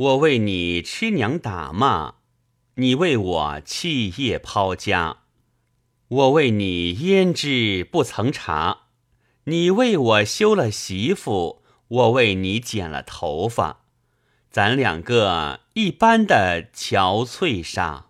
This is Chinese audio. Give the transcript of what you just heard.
我为你吃娘打骂，你为我弃业抛家；我为你胭脂不曾搽，你为我休了媳妇，我为你剪了头发。咱两个一般的憔悴煞。